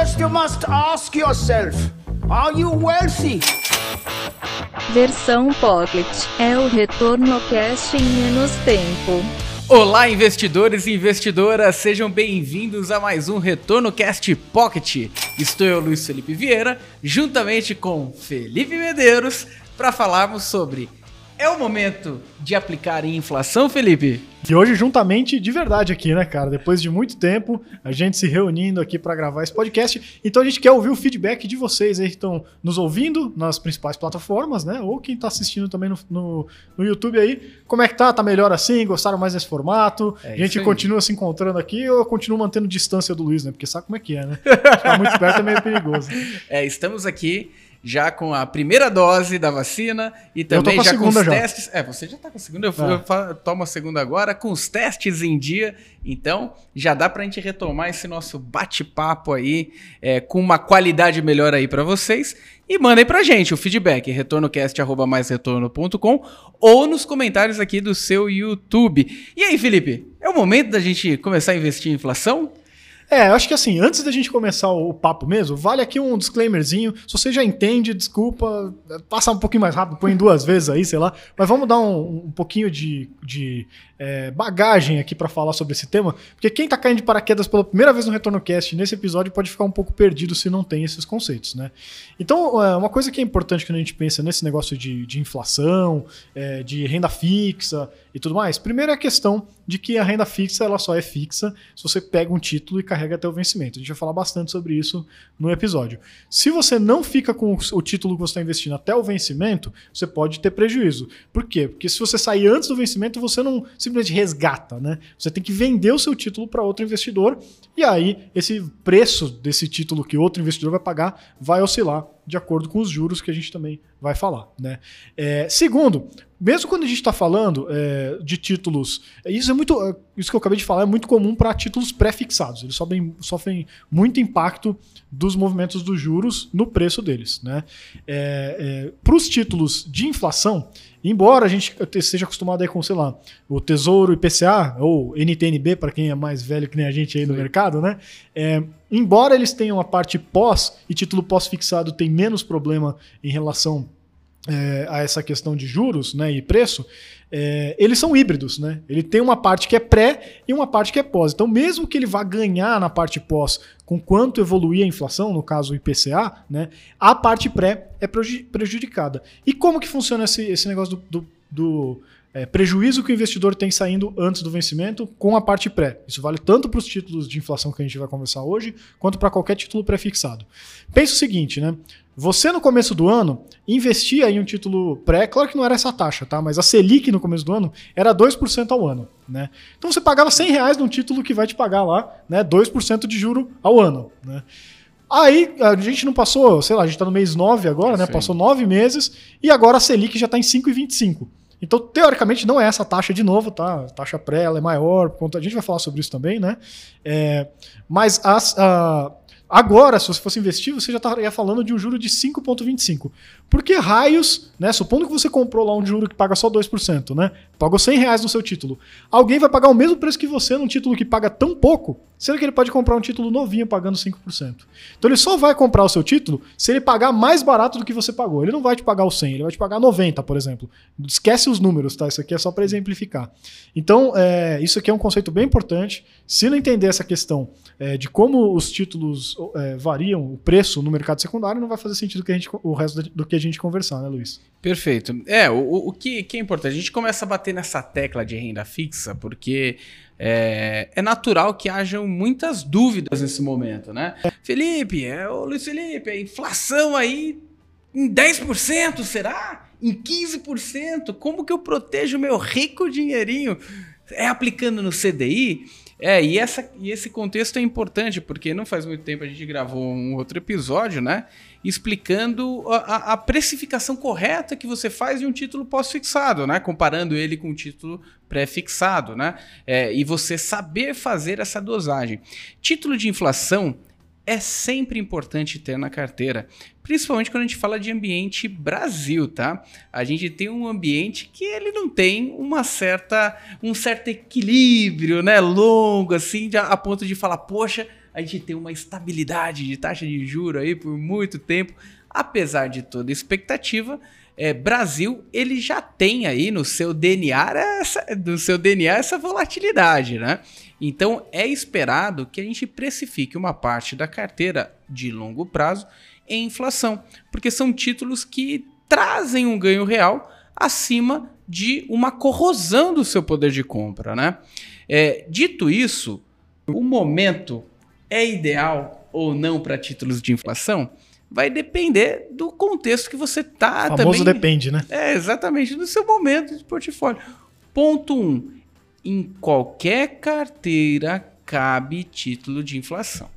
First, you must ask yourself Are you wealthy? Versão Pocket é o retorno cash em menos tempo. Olá, investidores e investidoras, sejam bem-vindos a mais um Retorno Cast Pocket. Estou eu, Luiz Felipe Vieira, juntamente com Felipe Medeiros, para falarmos sobre é o momento de aplicar em inflação, Felipe? E hoje, juntamente, de verdade aqui, né, cara? Depois de muito tempo, a gente se reunindo aqui para gravar esse podcast. Então a gente quer ouvir o feedback de vocês aí que estão nos ouvindo nas principais plataformas, né? Ou quem está assistindo também no, no, no, YouTube aí. Como é que tá? Tá melhor assim? Gostaram mais desse formato? É a gente continua se encontrando aqui ou eu continuo mantendo distância do Luiz, né? Porque sabe como é que é, né? Ficar muito perto é meio perigoso. É, estamos aqui já com a primeira dose da vacina e também já com os já. testes. É, você já está com a segunda, eu, é. eu tomo a segunda agora, com os testes em dia. Então, já dá para a gente retomar esse nosso bate-papo aí é, com uma qualidade melhor aí para vocês. E mandem pra gente o feedback, retornocast.com ou nos comentários aqui do seu YouTube. E aí, Felipe, é o momento da gente começar a investir em inflação? É, acho que assim, antes da gente começar o, papo mesmo, vale aqui um disclaimerzinho. Se você já entende, desculpa, passar um pouquinho mais rápido, põe duas vezes aí, sei lá. Mas vamos dar um, um pouquinho de, de é, bagagem aqui para falar sobre esse tema, porque quem está caindo de paraquedas pela primeira vez no Retorno Cast nesse episódio pode ficar um pouco perdido se não tem esses conceitos, né? Então, é, uma coisa que é importante quando a gente pensa nesse negócio de, de inflação, é, de renda fixa e tudo mais, primeiro é a questão de que a renda fixa ela só é fixa se você pega um título e carrega até o vencimento. A gente vai falar bastante sobre isso no episódio. Se você não fica com o título que você está investindo até o vencimento, você pode ter prejuízo. Por quê? Porque se você sair antes do vencimento, você não simplesmente resgata, né? Você tem que vender o seu título para outro investidor e aí esse preço desse título que outro investidor vai pagar vai oscilar de acordo com os juros que a gente também vai falar. Né? É, segundo, mesmo quando a gente está falando é, de títulos, isso é muito, é, isso que eu acabei de falar é muito comum para títulos pré-fixados. Eles sofrem, sofrem muito impacto dos movimentos dos juros no preço deles. Né? É, é para os títulos de inflação, embora a gente esteja acostumado aí com, sei lá, o Tesouro IPCA ou NTNB para quem é mais velho que nem a gente aí no Sim. mercado, né? É, embora eles tenham a parte pós e título pós-fixado tem menos problema em relação é, a essa questão de juros né, e preço, é, eles são híbridos. Né? Ele tem uma parte que é pré e uma parte que é pós. Então, mesmo que ele vá ganhar na parte pós com quanto evoluir a inflação, no caso o IPCA, né, a parte pré é prejudicada. E como que funciona esse, esse negócio do, do, do é, prejuízo que o investidor tem saindo antes do vencimento com a parte pré. Isso vale tanto para os títulos de inflação que a gente vai conversar hoje, quanto para qualquer título pré-fixado. Pensa o seguinte, né? Você no começo do ano investia em um título pré, claro que não era essa taxa, tá? Mas a Selic no começo do ano era 2% ao ano, né? Então você pagava 100 reais num título que vai te pagar lá, né? 2% de juro ao ano, né? Aí a gente não passou, sei lá, a gente está no mês 9 agora, né? Sim. Passou 9 meses e agora a Selic já está em 5,25. Então, teoricamente, não é essa taxa de novo, tá? A taxa pré ela é maior, a gente vai falar sobre isso também, né? É, mas as, Agora, se você fosse investir, você já estaria falando de um juro de 5,25. Por que raios, né? Supondo que você comprou lá um juro que paga só 2%, né? Pagou 100 reais no seu título. Alguém vai pagar o mesmo preço que você num título que paga tão pouco, sendo que ele pode comprar um título novinho pagando 5%. Então ele só vai comprar o seu título se ele pagar mais barato do que você pagou. Ele não vai te pagar o 100, ele vai te pagar 90, por exemplo. Esquece os números, tá? Isso aqui é só para exemplificar. Então, é, isso aqui é um conceito bem importante. Se não entender essa questão é, de como os títulos é, variam o preço no mercado secundário, não vai fazer sentido que a gente, o resto do que a gente conversar, né, Luiz? Perfeito. É, o, o que, que é importante? A gente começa a bater nessa tecla de renda fixa, porque é, é, natural que hajam muitas dúvidas nesse momento, né? Felipe, é, ô Luiz Felipe, a inflação aí em 10%, será? Em 15%? Como que eu protejo meu rico dinheirinho? É aplicando no CDI? É, e, essa, e esse contexto é importante, porque não faz muito tempo a gente gravou um outro episódio, né? Explicando a, a precificação correta que você faz de um título pós-fixado, né? Comparando ele com um título pré-fixado, né? É, e você saber fazer essa dosagem. Título de inflação é sempre importante ter na carteira, principalmente quando a gente fala de ambiente Brasil, tá? A gente tem um ambiente que ele não tem uma certa um certo equilíbrio, né, longo assim, a ponto de falar, poxa, a gente tem uma estabilidade de taxa de juro aí por muito tempo, apesar de toda expectativa. É, Brasil ele já tem aí no seu DNA essa, no seu DNA essa volatilidade, né? Então é esperado que a gente precifique uma parte da carteira de longo prazo em inflação, porque são títulos que trazem um ganho real acima de uma corrosão do seu poder de compra, né? É, dito isso, o momento é ideal ou não para títulos de inflação? Vai depender do contexto que você tá O famoso também. depende, né? É, exatamente, do seu momento de portfólio. Ponto 1. Um, em qualquer carteira cabe título de inflação.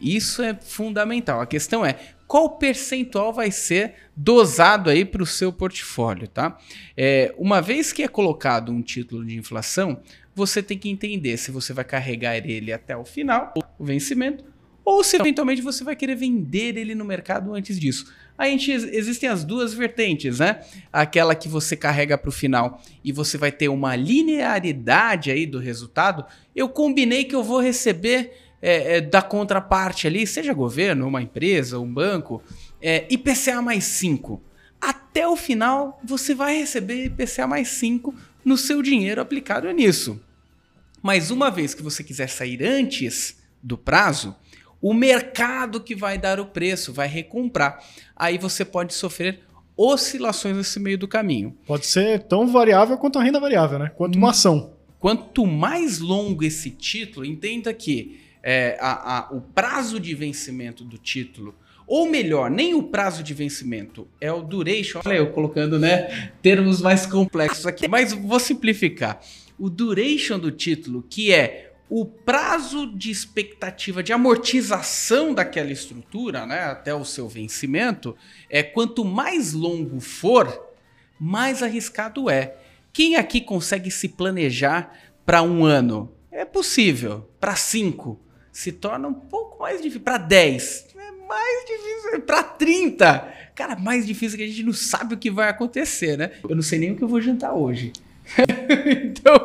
Isso é fundamental. A questão é qual percentual vai ser dosado aí para o seu portfólio, tá? É, uma vez que é colocado um título de inflação, você tem que entender se você vai carregar ele até o final, o vencimento, ou se eventualmente você vai querer vender ele no mercado antes disso. A gente, existem as duas vertentes, né? Aquela que você carrega para o final e você vai ter uma linearidade aí do resultado. Eu combinei que eu vou receber é, é, da contraparte ali, seja governo, uma empresa, um banco, é, IPCA mais 5. Até o final você vai receber IPCA mais 5 no seu dinheiro aplicado nisso. Mas uma vez que você quiser sair antes do prazo, o mercado que vai dar o preço, vai recomprar. Aí você pode sofrer oscilações nesse meio do caminho. Pode ser tão variável quanto a renda variável, né? Quanto uma ação. Quanto mais longo esse título, entenda que é, a, a, o prazo de vencimento do título, ou melhor, nem o prazo de vencimento, é o duration. Olha eu colocando né, termos mais complexos aqui, mas vou simplificar. O duration do título, que é o prazo de expectativa de amortização daquela estrutura, né, até o seu vencimento, é quanto mais longo for, mais arriscado é. Quem aqui consegue se planejar para um ano? É possível. Para cinco, se torna um pouco mais difícil. Para 10, é mais difícil. Para 30, cara, mais difícil que a gente não sabe o que vai acontecer, né? Eu não sei nem o que eu vou jantar hoje. então,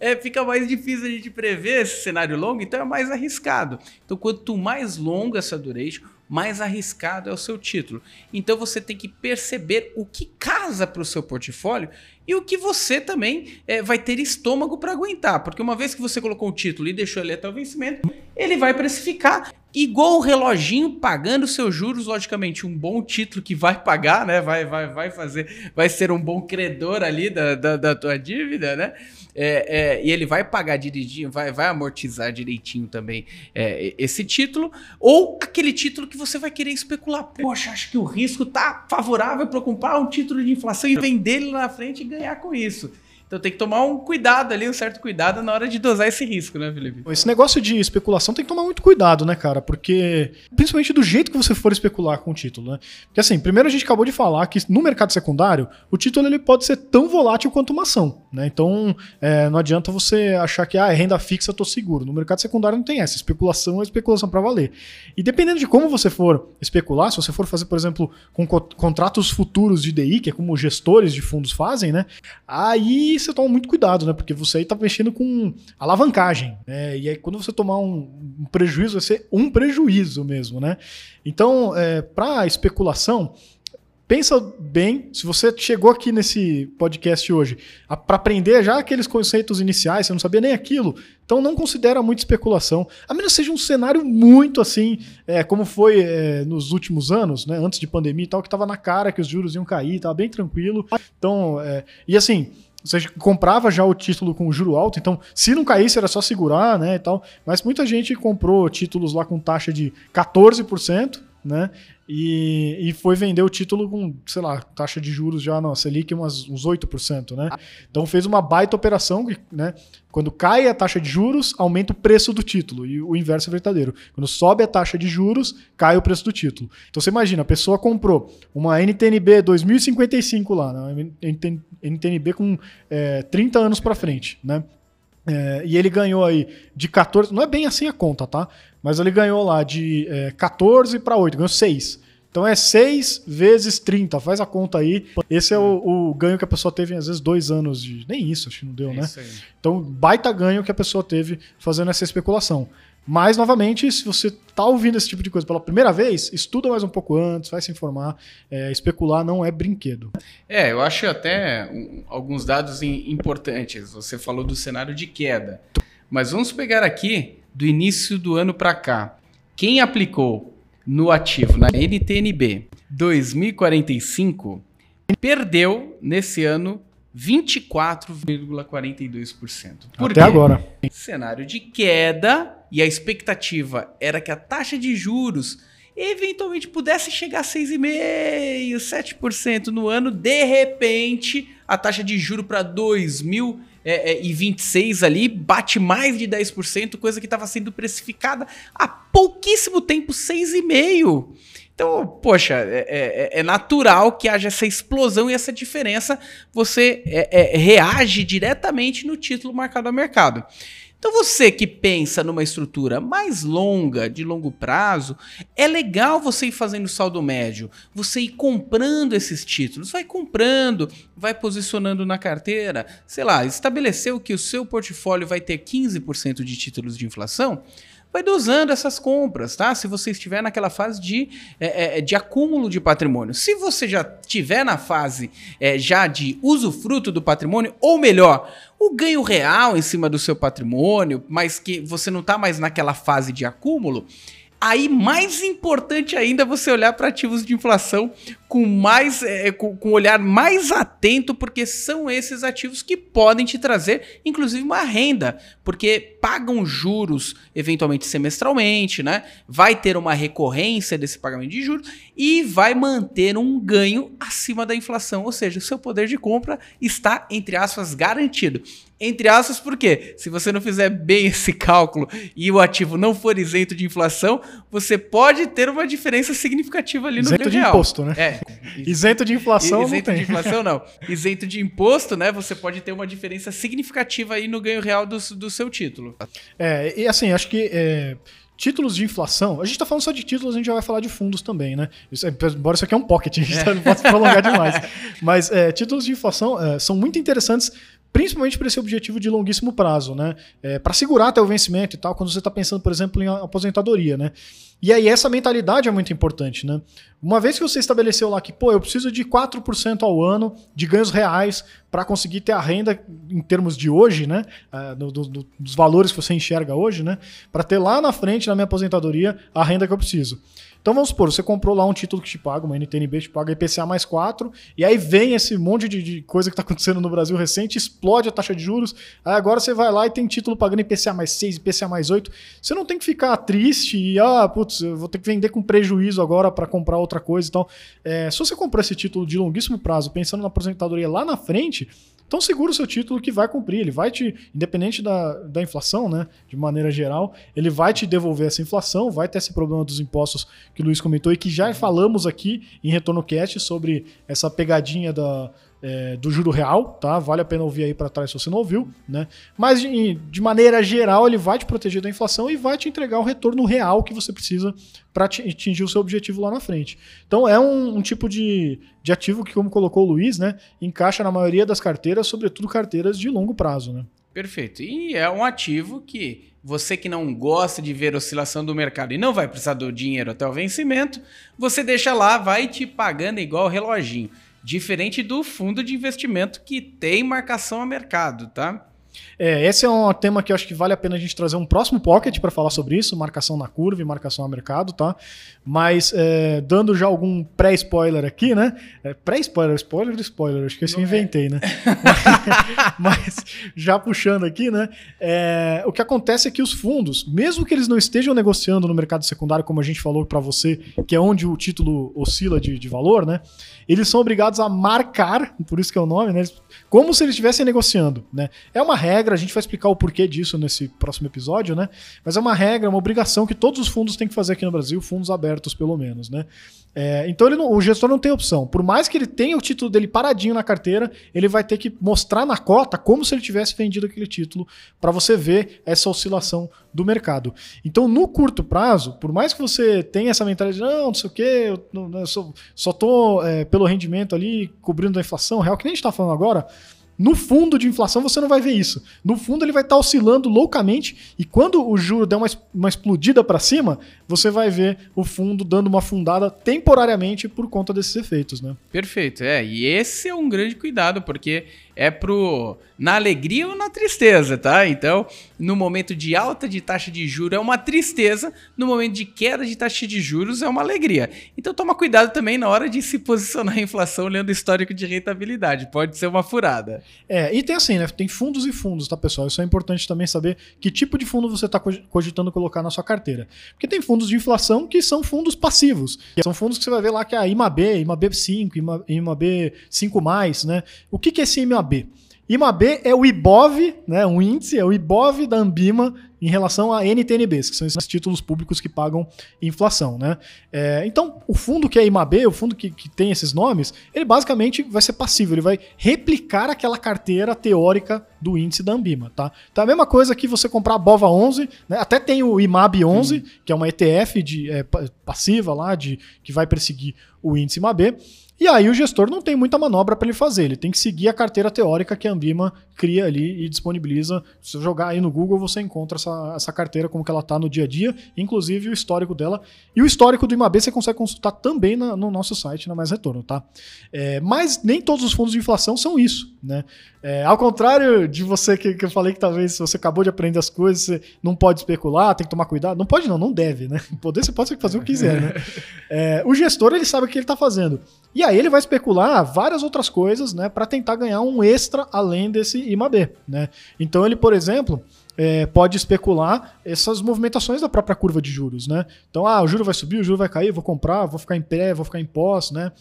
é, fica mais difícil a gente prever esse cenário longo, então é mais arriscado. Então, quanto mais longa essa duration, mais arriscado é o seu título. Então, você tem que perceber o que casa para o seu portfólio e o que você também é, vai ter estômago para aguentar. Porque uma vez que você colocou o título e deixou ele até o vencimento, ele vai precificar igual o reloginho pagando seus juros, logicamente, um bom título que vai pagar, né? Vai, vai, vai fazer, vai ser um bom credor ali da, da, da tua dívida, né? É, é, e ele vai pagar direitinho, vai, vai amortizar direitinho também é, esse título, ou aquele título que você vai querer especular. Poxa, acho que o risco tá favorável para comprar um título de inflação e vender ele na frente e ganhar com isso. Então tem que tomar um cuidado ali, um certo cuidado na hora de dosar esse risco, né, Felipe? Esse negócio de especulação tem que tomar muito cuidado, né, cara? Porque, principalmente do jeito que você for especular com o título, né? Porque assim, primeiro a gente acabou de falar que no mercado secundário, o título ele pode ser tão volátil quanto uma ação, né? Então, é, não adianta você achar que, ah, é renda fixa, eu tô seguro. No mercado secundário não tem essa. Especulação é especulação para valer. E dependendo de como você for especular, se você for fazer, por exemplo, com co contratos futuros de DI, que é como gestores de fundos fazem, né? Aí você toma muito cuidado, né? Porque você aí tá mexendo com alavancagem. Né? E aí, quando você tomar um, um prejuízo, vai ser um prejuízo mesmo, né? Então, é, para especulação, pensa bem, se você chegou aqui nesse podcast hoje para aprender já aqueles conceitos iniciais, você não sabia nem aquilo, então não considera muito especulação, a menos que seja um cenário muito assim, é, como foi é, nos últimos anos, né, antes de pandemia e tal, que estava na cara que os juros iam cair, estava bem tranquilo. Então, é, e assim, você comprava já o título com juro alto, então se não caísse era só segurar, né, e tal. Mas muita gente comprou títulos lá com taxa de 14%, né? E, e foi vender o título com, sei lá, taxa de juros já na Selic umas, uns 8%, né? Então fez uma baita operação, né? Quando cai a taxa de juros, aumenta o preço do título. E o inverso é verdadeiro. Quando sobe a taxa de juros, cai o preço do título. Então você imagina, a pessoa comprou uma NTNB 2055 lá, né? NTNB com é, 30 anos para frente, né? É, e ele ganhou aí de 14, não é bem assim a conta, tá? Mas ele ganhou lá de é, 14 para 8, ganhou 6. Então é 6 vezes 30, faz a conta aí. Esse é o, o, ganho que a pessoa teve, às vezes, dois anos de. Nem isso, acho que não deu, é né? Então, baita ganho que a pessoa teve fazendo essa especulação. Mas, novamente, se você tá ouvindo esse tipo de coisa pela primeira vez, estuda mais um pouco antes, vai se informar. É, especular não é brinquedo. É, eu acho até um, alguns dados importantes. Você falou do cenário de queda. Mas vamos pegar aqui do início do ano para cá. Quem aplicou no ativo, na NTNB, 2045, perdeu nesse ano 24,42%. Por Até quê? agora. cenário de queda e a expectativa era que a taxa de juros eventualmente pudesse chegar a 6,5%, 7% no ano. De repente, a taxa de juro para 2026 ali bate mais de 10%, coisa que estava sendo precificada há pouquíssimo tempo, 6,5%. Então, poxa, é, é- é natural que haja essa explosão e essa diferença. Você é, é, reage diretamente no título marcado ao mercado. Então, você que pensa numa estrutura mais longa, de longo prazo, é legal você ir fazendo saldo médio, você ir comprando esses títulos, vai comprando, vai posicionando na carteira, sei lá, estabeleceu que o seu portfólio vai ter 15% de títulos de inflação, vai dosando essas compras, tá? Se você estiver naquela fase de, é, é, de acúmulo de patrimônio. Se você já estiver na fase é, já de usufruto do patrimônio, ou melhor, o ganho real em cima do seu patrimônio, mas que você não está mais naquela fase de acúmulo, aí mais importante ainda você olhar para ativos de inflação com mais é, com, com um olhar mais atento, porque são esses ativos que podem te trazer, inclusive, uma renda, porque pagam juros eventualmente semestralmente, né? Vai ter uma recorrência desse pagamento de juros e vai manter um ganho acima da inflação, ou seja, o seu poder de compra está, entre aspas, garantido. Entre aspas, por quê? Se você não fizer bem esse cálculo e o ativo não for isento de inflação, você pode ter uma diferença significativa ali no Isento de real. imposto, né? É. Isento de inflação Isento não de tem. inflação, não. Isento de imposto, né? Você pode ter uma diferença significativa aí no ganho real do, do seu título. É, e assim, acho que é, títulos de inflação, a gente tá falando só de títulos, a gente já vai falar de fundos também, né? Isso, é- embora isso aqui é um pocket, a gente tá- não pode prolongar demais. Mas é, títulos de inflação é, são muito interessantes, principalmente para esse objetivo de longuíssimo prazo, né? É, para segurar até o vencimento e tal, quando você está pensando, por exemplo, em aposentadoria, né? E aí essa mentalidade é muito importante, né? Uma vez que você estabeleceu lá que, pô, eu preciso de 4% ao ano de ganhos reais para conseguir ter a renda em termos de hoje, né? Do- do- do- dos valores que você enxerga hoje, né? Para ter lá na frente, na minha aposentadoria, a renda que eu preciso. Então vamos supor, você comprou lá um título que te paga, uma NTNB te paga IPCA mais 4, e aí vem esse monte de, de coisa que está acontecendo no Brasil recente, explode a taxa de juros, aí agora você vai lá e tem título pagando IPCA mais 6, IPCA mais 8. Você não tem que ficar triste e, ah, putz, eu vou ter que vender com prejuízo agora para comprar outra coisa e tal. É, se você comprou esse título de longuíssimo prazo, pensando na aposentadoria lá na frente, então segura o seu título que vai cumprir, ele vai te, independente da, da inflação, né, de maneira geral, ele vai te devolver essa inflação, vai ter esse problema dos impostos que o Luiz comentou e que já falamos aqui em Retorno Cast sobre essa pegadinha da, é, do juro real, tá? Vale a pena ouvir aí para trás se você não ouviu, né? Mas de, de maneira geral, ele vai te proteger da inflação e vai te entregar o retorno real que você precisa para atingir o seu objetivo lá na frente. Então é um, um tipo de, de ativo que, como colocou o Luiz, né, encaixa na maioria das carteiras, sobretudo carteiras de longo prazo, né? Perfeito. E é um ativo que você que não gosta de ver oscilação do mercado e não vai precisar do dinheiro até o vencimento, você deixa lá, vai te pagando igual reloginho. Diferente do fundo de investimento que tem marcação a mercado, tá? É, esse é um tema que eu acho que vale a pena a gente trazer um próximo pocket para falar sobre isso, marcação na curva e marcação a mercado, tá? Mas é, dando já algum pré-spoiler aqui, né? É, pré-spoiler, spoiler, spoiler, acho que esse eu inventei, né? Mas já puxando aqui, né? é, o que acontece é que os fundos, mesmo que eles não estejam negociando no mercado secundário, como a gente falou para você, que é onde o título oscila de, de valor, né? Eles são obrigados a marcar, por isso que é o nome, né? Como se eles estivessem negociando, né? É uma regra, a gente vai explicar o porquê disso nesse próximo episódio, né? Mas é uma regra, uma obrigação que todos os fundos têm que fazer aqui no Brasil, fundos abertos pelo menos, né? É, então não- o gestor não tem opção. Por mais que ele tenha o título dele paradinho na carteira, ele vai ter que mostrar na cota como se ele tivesse vendido aquele título para você ver essa oscilação do mercado. Então, no curto prazo, por mais que você tenha essa mentalidade, de, não, não sei o quê, eu, eu só, só tô é, pelo rendimento ali cobrindo a inflação real, que nem a gente está falando agora, No fundo de inflação você não vai ver isso. No fundo ele vai estar oscilando loucamente e quando o juro der uma, uma explodida para cima, você vai ver o fundo dando uma fundada temporariamente por conta desses efeitos, né? Perfeito, é. E esse é um grande cuidado, porque é pro na alegria ou na tristeza, tá? Então, no momento de alta de taxa de juros é uma tristeza, no momento de queda de taxa de juros é uma alegria. Então, toma cuidado também na hora de se posicionar a inflação olhando o histórico de rentabilidade, pode ser uma furada. É, e tem assim, né? Tem fundos e fundos, tá, pessoal? Isso é importante também saber que tipo de fundo você está cogitando colocar na sua carteira. Porque tem fundos de inflação que são fundos passivos. São fundos que você vai ver lá que é a IMAB, IMAB 5, IMAB 5+, né? O que, que é esse IMAB? IMAB é o IBOV, né, um índice, é o IBOV da Ambima em relação a NTNBs, que são esses títulos públicos que pagam inflação. Né? É, então, o fundo que é IMAB, o fundo que, que tem esses nomes, ele basicamente vai ser passivo, ele vai replicar aquela carteira teórica do índice da Ambima. Tá? Então, a mesma coisa que você comprar a BOVA 11, né? até tem o IMAB 11, hum. que é uma ETF de, é, passiva lá, de, que vai perseguir o índice IMAB. E aí o gestor não tem muita manobra para ele fazer, ele tem que seguir a carteira teórica que a Ambima cria ali e disponibiliza. Se você jogar aí no Google, você encontra essa, essa carteira como que ela está no dia a dia, inclusive o histórico dela. E o histórico do IMAB você consegue consultar também na, no nosso site, na Mais Retorno, tá? É, mas nem todos os fundos de inflação são isso, né? É, ao contrário de você que, que eu falei que talvez você acabou de aprender as coisas, você não pode especular, tem que tomar cuidado. Não pode não, não deve, né? Poder você pode fazer o que quiser, né? É, o gestor, ele sabe o que ele está fazendo. E aí ele vai especular várias outras coisas, né, para tentar ganhar um extra além desse IMAB, né? Então ele, por exemplo, é, pode especular essas movimentações da própria curva de juros, né? Então, ah, o juro vai subir, o juro vai cair, vou comprar, vou ficar em pé, vou ficar em pós, né?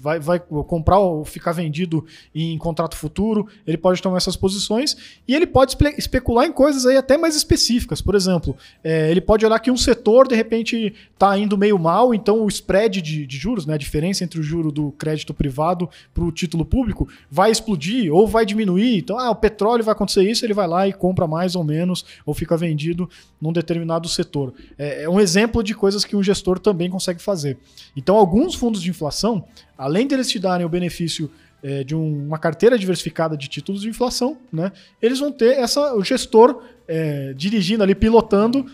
Vai, vai comprar ou ficar vendido em contrato futuro, ele pode tomar essas posições e ele pode espe especular em coisas aí até mais específicas. Por exemplo, é, ele pode olhar que um setor de repente está indo meio mal, então o spread de, de, juros, né, a diferença entre o juro do crédito privado para o título público, vai explodir ou vai diminuir. Então, ah, o petróleo vai acontecer isso, ele vai lá e compra mais mais ou menos, ou fica vendido num determinado setor. É, é um exemplo de coisas que um gestor também consegue fazer. Então, alguns fundos de inflação, além deles te darem o benefício é, de um, uma carteira diversificada de títulos de inflação, né, eles vão ter essa, o gestor é, dirigindo ali, pilotando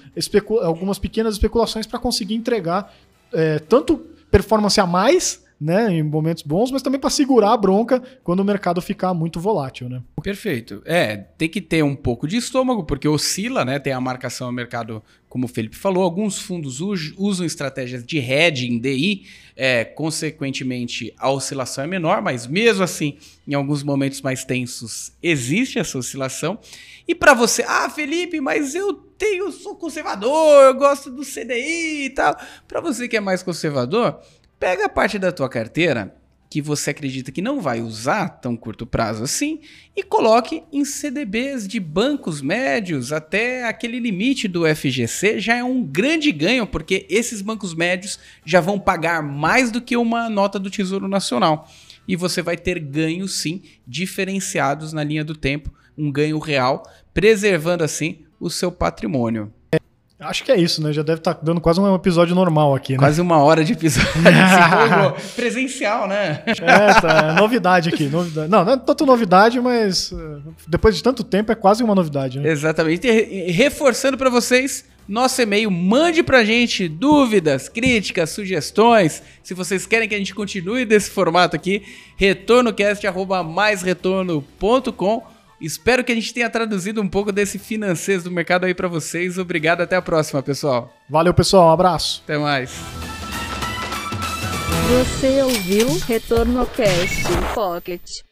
algumas pequenas especulações para conseguir entregar é, tanto performance a mais né, em momentos bons, mas também para segurar a bronca quando o mercado ficar muito volátil, né? Perfeito. É, tem que ter um pouco de estômago, porque oscila, né? Tem a marcação ao mercado, como o Felipe falou. Alguns fundos usam estratégias de hedging, DI, é, consequentemente a oscilação é menor, mas mesmo assim, em alguns momentos mais tensos, existe essa oscilação. E para você, ah, Felipe, mas eu tenho, sou conservador, eu gosto do CDI e tal. Para você que é mais conservador, Pega a parte da tua carteira que você acredita que não vai usar tão curto prazo assim e coloque em CDBs de bancos médios até aquele limite do FGC já é um grande ganho porque esses bancos médios já vão pagar mais do que uma nota do Tesouro Nacional e você vai ter ganhos sim diferenciados na linha do tempo, um ganho real, preservando assim o seu patrimônio. Acho que é isso, né? Já deve estar tá dando quase um episódio normal aqui, né? Quase uma hora de episódio. Presencial, né? É, tá, é novidade aqui. Novidade. Não, não é tanto novidade, mas uh, depois de tanto tempo é quase uma novidade, né? Exatamente. E reforçando para vocês, nosso e-mail, mande pra gente dúvidas, críticas, sugestões. Se vocês querem que a gente continue desse formato aqui, retornocast.com Espero que a gente tenha traduzido um pouco desse financeiro do mercado aí para vocês. Obrigado, até a próxima, pessoal. Valeu, pessoal, um abraço. Até mais. Você ouviu Retorno Cast Pocket.